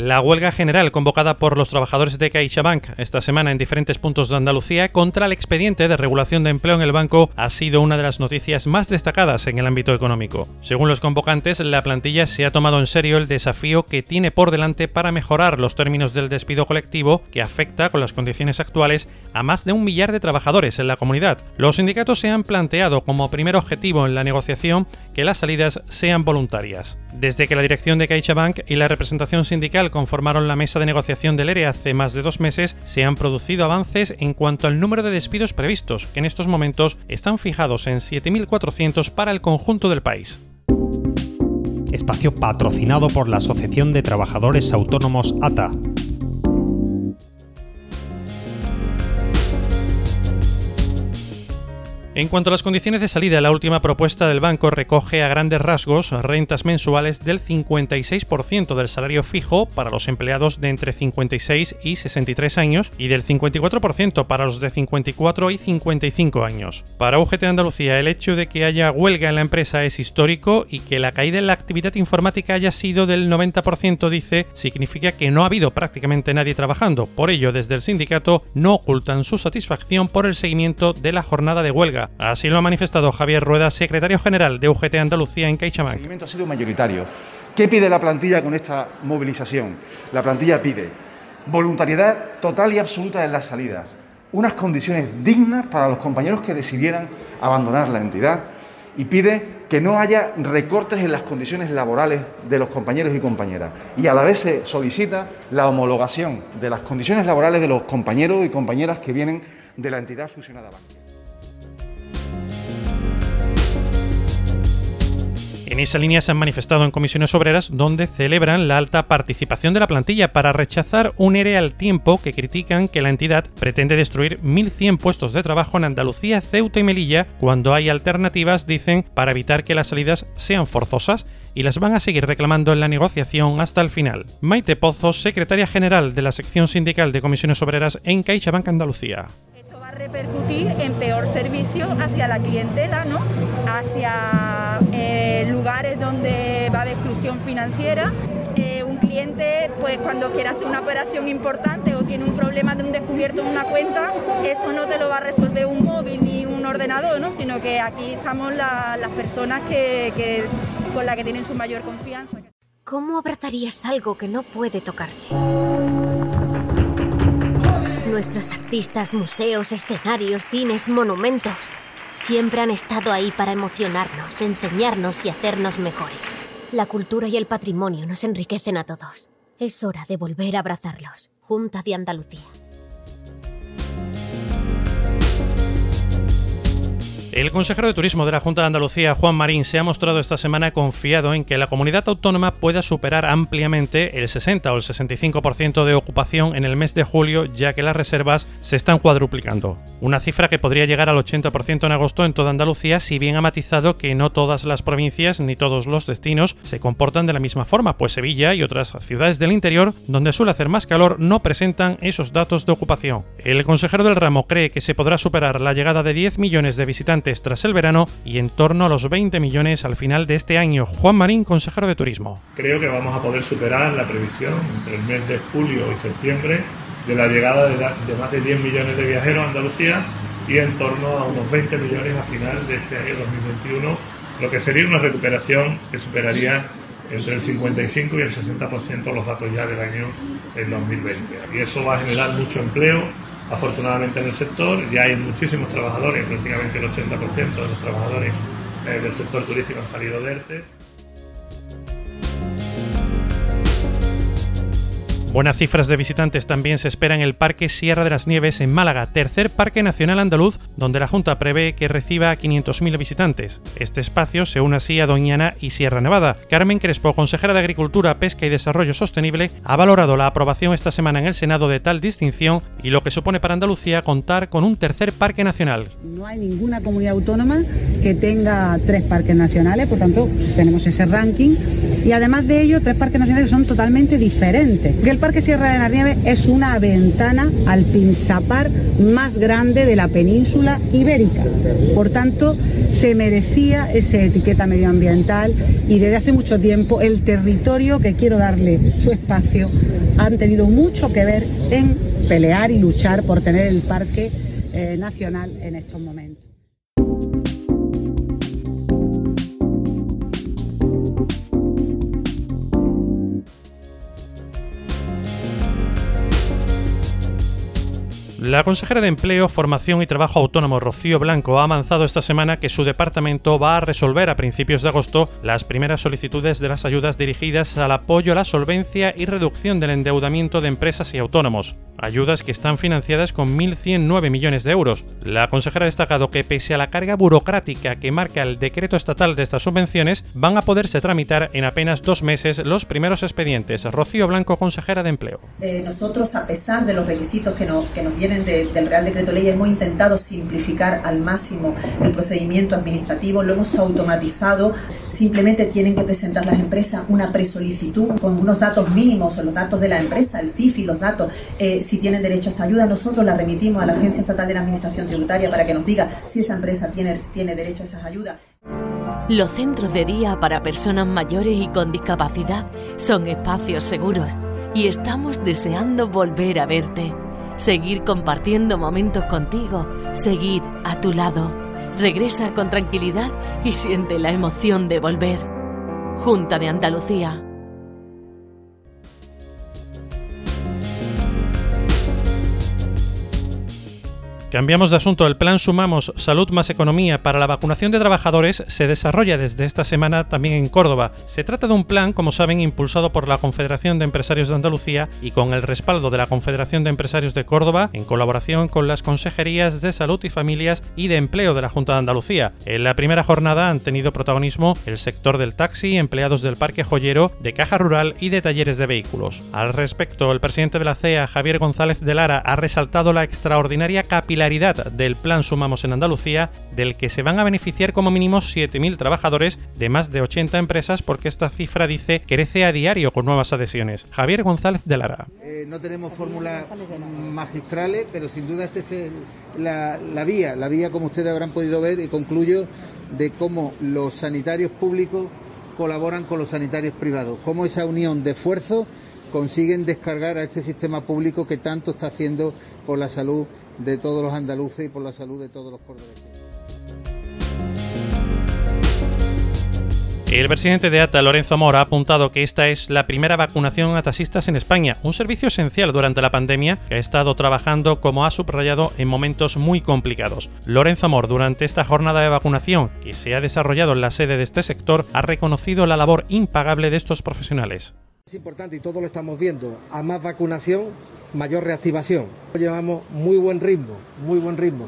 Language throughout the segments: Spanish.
La huelga general convocada por los trabajadores de CaixaBank esta semana en diferentes puntos de Andalucía contra el expediente de regulación de empleo en el banco ha sido una de las noticias más destacadas en el ámbito económico. Según los convocantes, la plantilla se ha tomado en serio el desafío que tiene por delante para mejorar los términos del despido colectivo que afecta con las condiciones actuales a más de un millar de trabajadores en la comunidad. Los sindicatos se han planteado como primer objetivo en la negociación que las salidas sean voluntarias. Desde que la dirección de CaixaBank y la representación sindical conformaron la mesa de negociación del ERE hace más de dos meses, se han producido avances en cuanto al número de despidos previstos, que en estos momentos están fijados en 7.400 para el conjunto del país. Espacio patrocinado por la Asociación de Trabajadores Autónomos ATA. En cuanto a las condiciones de salida, la última propuesta del banco recoge a grandes rasgos rentas mensuales del 56% del salario fijo para los empleados de entre 56 y 63 años y del 54% para los de 54 y 55 años. Para UGT Andalucía, el hecho de que haya huelga en la empresa es histórico y que la caída en la actividad informática haya sido del 90%, dice, significa que no ha habido prácticamente nadie trabajando. Por ello, desde el sindicato no ocultan su satisfacción por el seguimiento de la jornada de huelga Así lo ha manifestado Javier Rueda, secretario general de UGT Andalucía en CaixaBank. El seguimiento ha sido mayoritario. ¿Qué pide la plantilla con esta movilización? La plantilla pide voluntariedad total y absoluta en las salidas, unas condiciones dignas para los compañeros que decidieran abandonar la entidad y pide que no haya recortes en las condiciones laborales de los compañeros y compañeras. Y a la vez se solicita la homologación de las condiciones laborales de los compañeros y compañeras que vienen de la entidad fusionada. En esa línea se han manifestado en comisiones obreras donde celebran la alta participación de la plantilla para rechazar un ERE al tiempo que critican que la entidad pretende destruir 1.100 puestos de trabajo en Andalucía, Ceuta y Melilla cuando hay alternativas, dicen, para evitar que las salidas sean forzosas y las van a seguir reclamando en la negociación hasta el final. Maite Pozos, secretaria general de la sección sindical de comisiones obreras en CaixaBank Andalucía repercutir en peor servicio hacia la clientela, ¿no? hacia eh, lugares donde va a haber exclusión financiera. Eh, un cliente, pues cuando quiere hacer una operación importante o tiene un problema de un descubierto en una cuenta, esto no te lo va a resolver un móvil ni un ordenador, ¿no? sino que aquí estamos las personas que, con las que tienen su mayor confianza. ¿Cómo abrazarías algo que no puede tocarse? Nuestros artistas, museos, escenarios, cines, monumentos, siempre han estado ahí para emocionarnos, enseñarnos y hacernos mejores. La cultura y el patrimonio nos enriquecen a todos. Es hora de volver a abrazarlos. Junta de Andalucía. El consejero de Turismo de la Junta de Andalucía, Juan Marín, se ha mostrado esta semana confiado en que la comunidad autónoma pueda superar ampliamente el 60 o el 65% de ocupación en el mes de julio, ya que las reservas se están cuadruplicando. Una cifra que podría llegar al 80% en agosto en toda Andalucía, si bien ha matizado que no todas las provincias ni todos los destinos se comportan de la misma forma, pues Sevilla y otras ciudades del interior, donde suele hacer más calor, no presentan esos datos de ocupación. El consejero del ramo cree que se podrá superar la llegada de 10 millones de visitantes tras el verano y en torno a los 20 millones al final de este año. Juan Marín, consejero de Turismo. Creo que vamos a poder superar la previsión entre el mes de julio y septiembre de la llegada de, más de 10 millones de viajeros a Andalucía y en torno a unos 20 millones a final de este año 2021, lo que sería una recuperación que superaría entre el 55 y el 60% los datos ya del año 2020. Y eso va a generar mucho empleo, Afortunadamente en el sector ya hay muchísimos trabajadores, prácticamente el 80% de los trabajadores eh, del sector turístico han salido de ERTE. Buenas cifras de visitantes también se esperan en el Parque Sierra de las Nieves en Málaga, tercer parque nacional andaluz, donde la Junta prevé que reciba a 500.000 visitantes. Este espacio se une así a Doñana y Sierra Nevada. Carmen Crespo, consejera de Agricultura, Pesca y Desarrollo Sostenible, ha valorado la aprobación esta semana en el Senado de tal distinción y lo que supone para Andalucía contar con un tercer parque nacional. No hay ninguna comunidad autónoma que tenga tres parques nacionales, por tanto tenemos ese ranking y además de ello tres parques nacionales son totalmente diferentes. Parque Sierra de la Nieve es una ventana al pinsapar más grande de la península ibérica. Por tanto, se merecía esa etiqueta medioambiental y desde hace mucho tiempo el territorio que quiero darle su espacio han tenido mucho que ver en pelear y luchar por tener el parque eh, nacional en estos momentos. La consejera de Empleo, Formación y Trabajo Autónomo Rocío Blanco ha avanzado esta semana que su departamento va a resolver a principios de agosto las primeras solicitudes de las ayudas dirigidas al apoyo a la solvencia y reducción del endeudamiento de empresas y autónomos ayudas que están financiadas con 1.109 millones de euros. La consejera ha destacado que pese a la carga burocrática que marca el decreto estatal de estas subvenciones, van a poderse tramitar en apenas dos meses los primeros expedientes. Rocío Blanco, consejera de Empleo. Eh, nosotros, a pesar de los requisitos que, que nos vienen del Real Decreto Ley, hemos intentado simplificar al máximo el procedimiento administrativo, lo hemos automatizado. Simplemente tienen que presentar las empresas una presolicitud con unos datos mínimos, los datos de la empresa, el CIF y los datos. Eh, si tienen derecho a esa ayuda, nosotros la remitimos a la Agencia Estatal de la Administración Tributaria para que nos diga si esa empresa tiene, tiene derecho a esas ayudas. Los centros de día para personas mayores y con discapacidad son espacios seguros y estamos deseando volver a verte, seguir compartiendo momentos contigo, seguir a tu lado. Regresa con tranquilidad y siente la emoción de volver. Junta de Andalucía. Cambiamos de asunto. El plan Sumamos Salud más Economía para la vacunación de trabajadores se desarrolla desde esta semana también en Córdoba. Se trata de un plan, como saben, impulsado por la Confederación de Empresarios de Andalucía y con el respaldo de la Confederación de Empresarios de Córdoba, en colaboración con las Consejerías de Salud y Familias y de Empleo de la Junta de Andalucía. En la primera jornada han tenido protagonismo el sector del taxi, empleados del Parque Joyero, de Caja Rural y de talleres de vehículos. Al respecto, el presidente de la CEA, Javier González de Lara, ha resaltado la extraordinaria capilaridad del plan Sumamos en Andalucía, del que se van a beneficiar como mínimo 7.000 trabajadores de más de 80 empresas, porque esta cifra dice crece a diario con nuevas adhesiones. Javier González de Lara. Eh, no tenemos fórmulas magistrales, pero sin duda esta es la, la vía, la vía como ustedes habrán podido ver y concluyo de cómo los sanitarios públicos colaboran con los sanitarios privados, cómo esa unión de esfuerzo consiguen descargar a este sistema público que tanto está haciendo por la salud de todos los andaluces y por la salud de todos los cordobeses. El presidente de ATA, Lorenzo Mora, ha apuntado que esta es la primera vacunación a taxistas en España, un servicio esencial durante la pandemia que ha estado trabajando, como ha subrayado, en momentos muy complicados. Lorenzo Mor, durante esta jornada de vacunación que se ha desarrollado en la sede de este sector, ha reconocido la labor impagable de estos profesionales. Es importante y todos lo estamos viendo, a más vacunación, mayor reactivación. Llevamos muy buen ritmo, muy buen ritmo.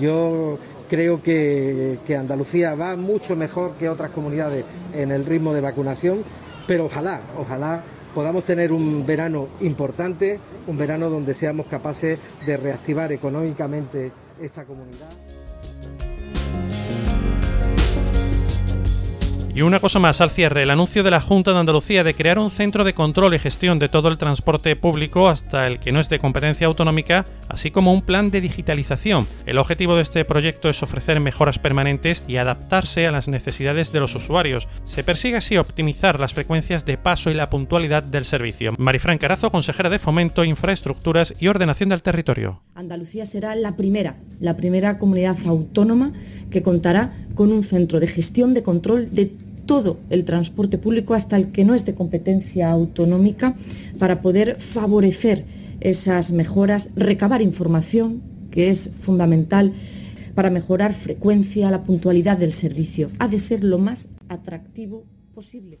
Yo creo que, que, Andalucía va mucho mejor que otras comunidades en el ritmo de vacunación, pero ojalá, ojalá podamos tener un verano importante, un verano donde seamos capaces de reactivar económicamente esta comunidad. Y una cosa más al cierre, el anuncio de la Junta de Andalucía de crear un centro de control y gestión de todo el transporte público hasta el que no es de competencia autonómica, así como un plan de digitalización. El objetivo de este proyecto es ofrecer mejoras permanentes y adaptarse a las necesidades de los usuarios. Se persigue así optimizar las frecuencias de paso y la puntualidad del servicio. Marifran Carazo, consejera de Fomento, Infraestructuras y Ordenación del Territorio. Andalucía será la primera, la primera comunidad autónoma que contará con un centro de gestión de control de todo el transporte público hasta el que no es de competencia autonómica para poder favorecer esas mejoras, recabar información, que es fundamental para mejorar frecuencia, la puntualidad del servicio. Ha de ser lo más atractivo posible.